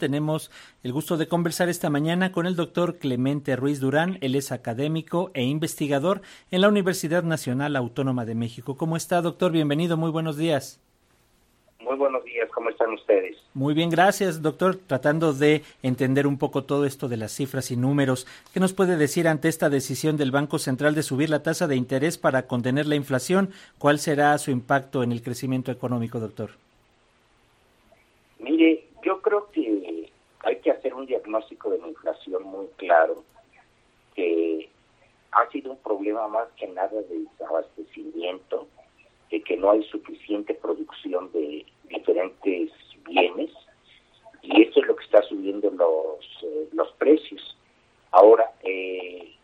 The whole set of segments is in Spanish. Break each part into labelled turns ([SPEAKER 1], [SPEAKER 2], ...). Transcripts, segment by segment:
[SPEAKER 1] Tenemos el gusto de conversar esta mañana con el doctor Clemente Ruiz Durán. Él es académico e investigador en la Universidad Nacional Autónoma de México. ¿Cómo está, doctor? Bienvenido, muy buenos días.
[SPEAKER 2] Muy buenos días, ¿cómo están ustedes?
[SPEAKER 1] Muy bien, gracias, doctor. Tratando de entender un poco todo esto de las cifras y números, ¿qué nos puede decir ante esta decisión del Banco Central de subir la tasa de interés para contener la inflación? ¿Cuál será su impacto en el crecimiento económico, doctor?
[SPEAKER 2] Mire, hay que hacer un diagnóstico de la inflación muy claro, que ha sido un problema más que nada de desabastecimiento, de que no hay suficiente producción de diferentes bienes, y esto es lo que está subiendo los, eh, los precios. Ahora, eh,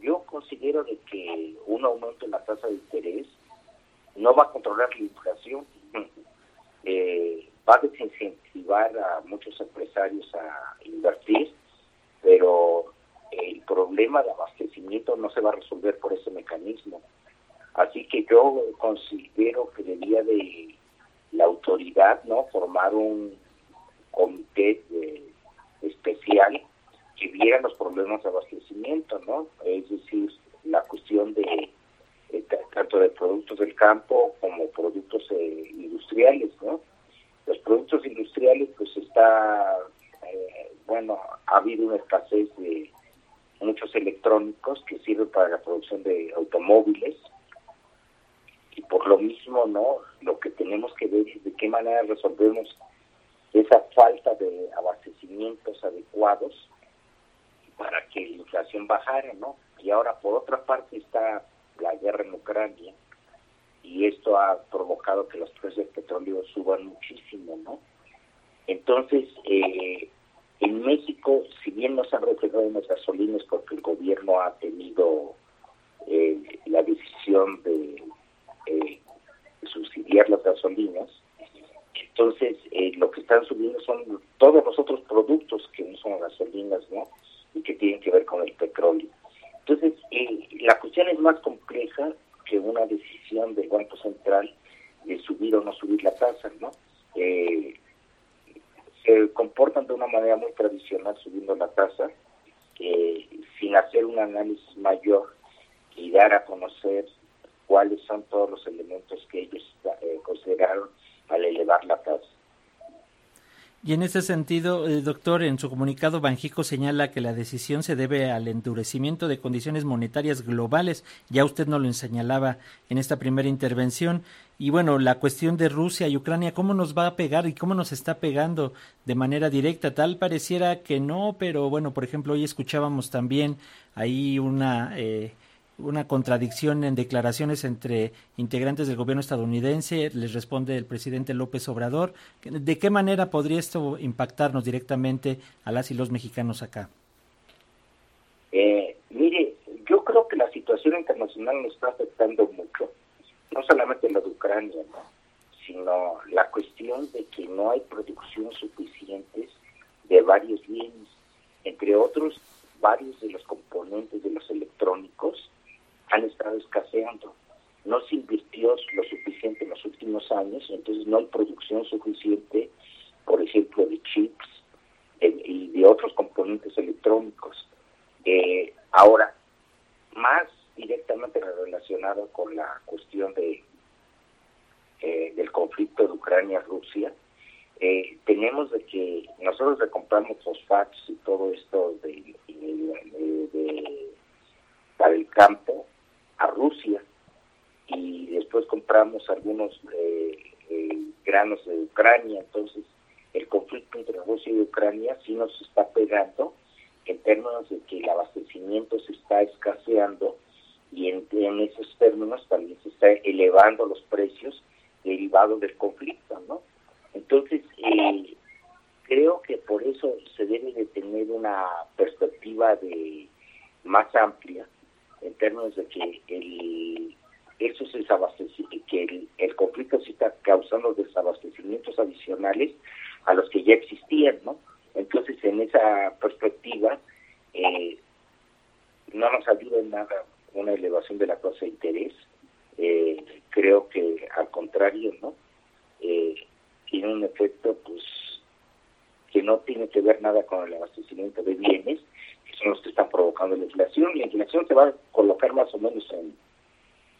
[SPEAKER 2] yo considero de que un aumento en la tasa de interés no va a controlar la inflación. eh, va a desincentivar a muchos empresarios a invertir, pero el problema de abastecimiento no se va a resolver por ese mecanismo. Así que yo considero que debía de la autoridad no formar un comité especial que viera los problemas de abastecimiento, ¿no? Es decir, la cuestión de, tanto de productos del campo como productos eh, industriales, ¿no? Productos industriales pues está eh, bueno ha habido una escasez de muchos electrónicos que sirven para la producción de automóviles. Y por lo mismo no lo que tenemos que ver es de qué manera resolvemos esa falta de abastecimientos adecuados para que la inflación bajara no y ahora por otra parte está la guerra en Ucrania y esto ha provocado que los precios del petróleo suban muchísimo, ¿no? Entonces, eh, en México, si bien no se han reflejado las gasolinas porque el gobierno ha tenido eh, la decisión de eh, subsidiar las gasolinas, entonces lo que están subiendo son todos los otros productos que no son gasolinas, ¿no? Y que tienen que ver con el petróleo. Entonces, la cuestión es más compleja que una decisión del Banco Central de subir o no subir la tasa, ¿no? Eh, se comportan de una manera muy tradicional subiendo la tasa, eh, sin hacer un análisis mayor y dar a conocer cuáles son todos los elementos que ellos eh, consideraron al elevar la tasa.
[SPEAKER 1] Y en ese sentido, eh, doctor, en su comunicado, Banjico señala que la decisión se debe al endurecimiento de condiciones monetarias globales. Ya usted nos lo señalaba en esta primera intervención. Y bueno, la cuestión de Rusia y Ucrania, ¿cómo nos va a pegar y cómo nos está pegando de manera directa? Tal pareciera que no, pero bueno, por ejemplo, hoy escuchábamos también ahí una... Eh, una contradicción en declaraciones entre integrantes del gobierno estadounidense, les responde el presidente López Obrador. ¿De qué manera podría esto impactarnos directamente a las y los mexicanos acá?
[SPEAKER 2] Eh, mire, yo creo que la situación internacional nos está afectando mucho, no solamente la de Ucrania, sino la cuestión de que no hay producción suficiente de varios bienes, entre otros varios de los componentes de los electrónicos han estado escaseando. No se invirtió lo suficiente en los últimos años, entonces no hay producción suficiente, por ejemplo, de chips eh, y de otros componentes electrónicos. Eh, ahora, más directamente relacionado con la cuestión de eh, del conflicto de Ucrania-Rusia, tenemos de que nosotros le compramos fosfatos y todo esto de, para el campo a Rusia después compramos algunos eh, eh, granos de Ucrania. Entonces, el conflicto entre Rusia y Ucrania sí nos está pegando en términos de que el abastecimiento se está escaseando y en, esos términos también se está elevando los precios derivados del conflicto, ¿no? Entonces, eh, creo que por eso se debe de tener una perspectiva de más amplia en términos de que el, eso se que el, el, conflicto sí está causando desabastecimientos adicionales a los que ya existían, ¿no? Entonces, en esa perspectiva, eh, no nos ayuda en nada una elevación de la tasa de interés. Eh, creo que al contrario, ¿no? Eh, tiene un efecto, pues, que no tiene que ver nada con el abastecimiento de bienes, que son los que están provocando la inflación. La inflación se va a colocar más o menos en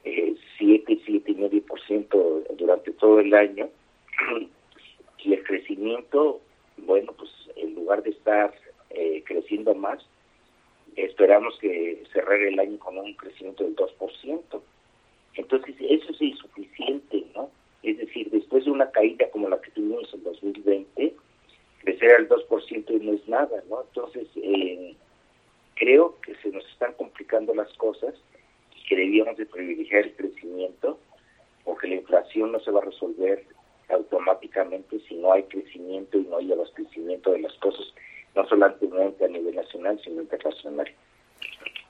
[SPEAKER 2] eh, 7, 7,5% durante todo el año. Y el crecimiento, bueno, pues en lugar de estar eh, creciendo más, esperamos que cerrar el año con un crecimiento del 2%. Entonces, eso es insuficiente, ¿no? Es decir, después de una caída como la que tuvimos en 2020, crecer al 2% no es nada, ¿no? Entonces, eh, creo que se nos están complicando las cosas y que debíamos de privilegiar el crecimiento porque la inflación no se va a resolver automáticamente si no hay crecimiento y no hay abastecimiento de las cosas, no solamente a nivel nacional, sino internacional.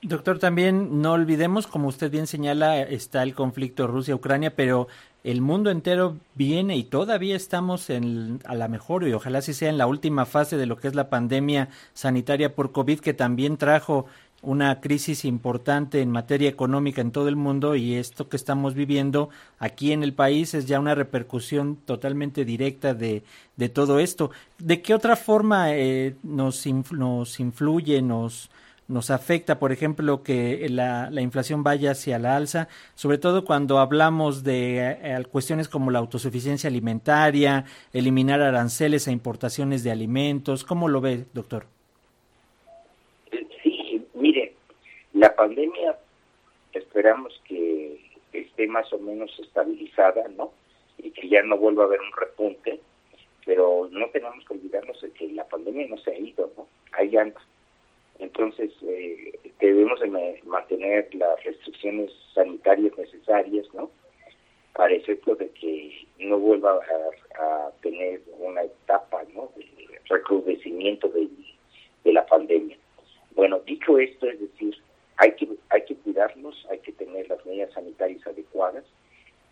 [SPEAKER 1] Doctor, también no olvidemos, como usted bien señala, está el conflicto Rusia-Ucrania, pero el mundo entero viene y todavía estamos en, a la mejor y ojalá sí sea en la última fase de lo que es la pandemia sanitaria por COVID, que también trajo una crisis importante en materia económica en todo el mundo y esto que estamos viviendo aquí en el país es ya una repercusión totalmente directa de, de todo esto. ¿De qué otra forma eh, nos, nos influye, nos, nos afecta, por ejemplo, que la, la, inflación vaya hacia la alza, sobre todo cuando hablamos de eh, cuestiones como la autosuficiencia alimentaria, eliminar aranceles a importaciones de alimentos. ¿Cómo lo ve, doctor?
[SPEAKER 2] Sí, mire, la pandemia esperamos que esté más o menos estabilizada, ¿no? Y que ya no vuelva a haber un repunte, pero no tenemos que olvidarnos de que la pandemia no se ha ido, ¿no? Ahí anda entonces, eh, debemos de mantener las restricciones sanitarias necesarias, ¿no? Para efecto de que no vuelva a, tener una etapa, ¿no? De recrudecimiento de, de la pandemia. Bueno, dicho esto, es decir, hay que, hay que cuidarnos, hay que tener las medidas sanitarias adecuadas,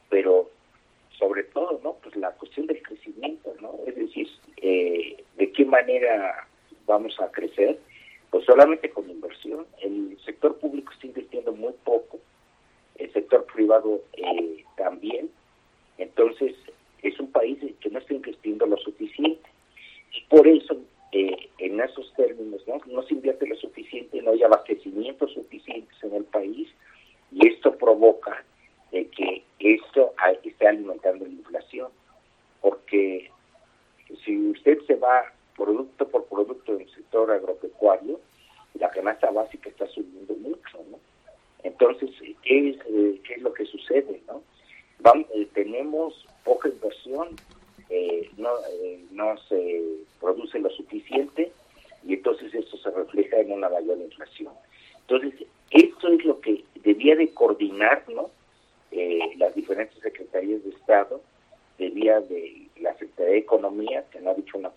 [SPEAKER 2] pero sobre todo, ¿no? Pues la cuestión del crecimiento, ¿no? Es decir, eh, de qué manera vamos a crecer pues solamente con inversión. El sector público está invirtiendo muy poco, el sector privado eh, también. Entonces, es un país que no está invirtiendo lo suficiente. Y por eso, eh, en esos términos, ¿no? se invierte lo suficiente, no hay abastecimientos suficientes en el país, y esto provoca de que esto esté alimentando la inflación. Porque si usted se va producto por producto del sector agropecuario, la canasta básica está subiendo mucho. Entonces, ¿qué es, eh, qué es lo que sucede, no? Eh, tenemos poca inversión, eh, no, no se produce lo suficiente y entonces esto se refleja en una mayor inflación. Entonces, esto es lo que debía de coordinar, ¿no? las diferentes secretarías de Estado, debía de la Secretaría de Economía, que no ha dicho una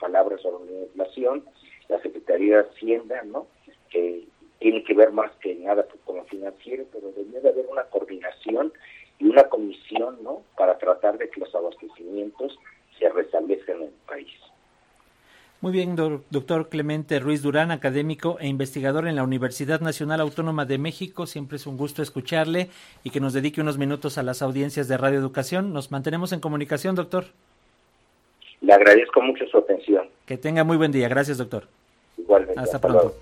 [SPEAKER 2] inflación, la Secretaría de Hacienda, ¿no? que tiene que ver más que nada con lo financiero, pero debería de haber una coordinación y una comisión, ¿no? Para tratar de que los abastecimientos se restablezcan en el país.
[SPEAKER 1] Muy bien, doctor Clemente Ruiz Durán, académico e investigador en la Universidad Nacional Autónoma de México. Siempre es un gusto escucharle y que nos dedique unos minutos a las audiencias de Radio Educación. Nos mantenemos en comunicación, doctor.
[SPEAKER 2] Le agradezco mucho su atención.
[SPEAKER 1] Que tenga muy buen día. Gracias, doctor.
[SPEAKER 2] Igualmente.
[SPEAKER 1] Hasta, pronto.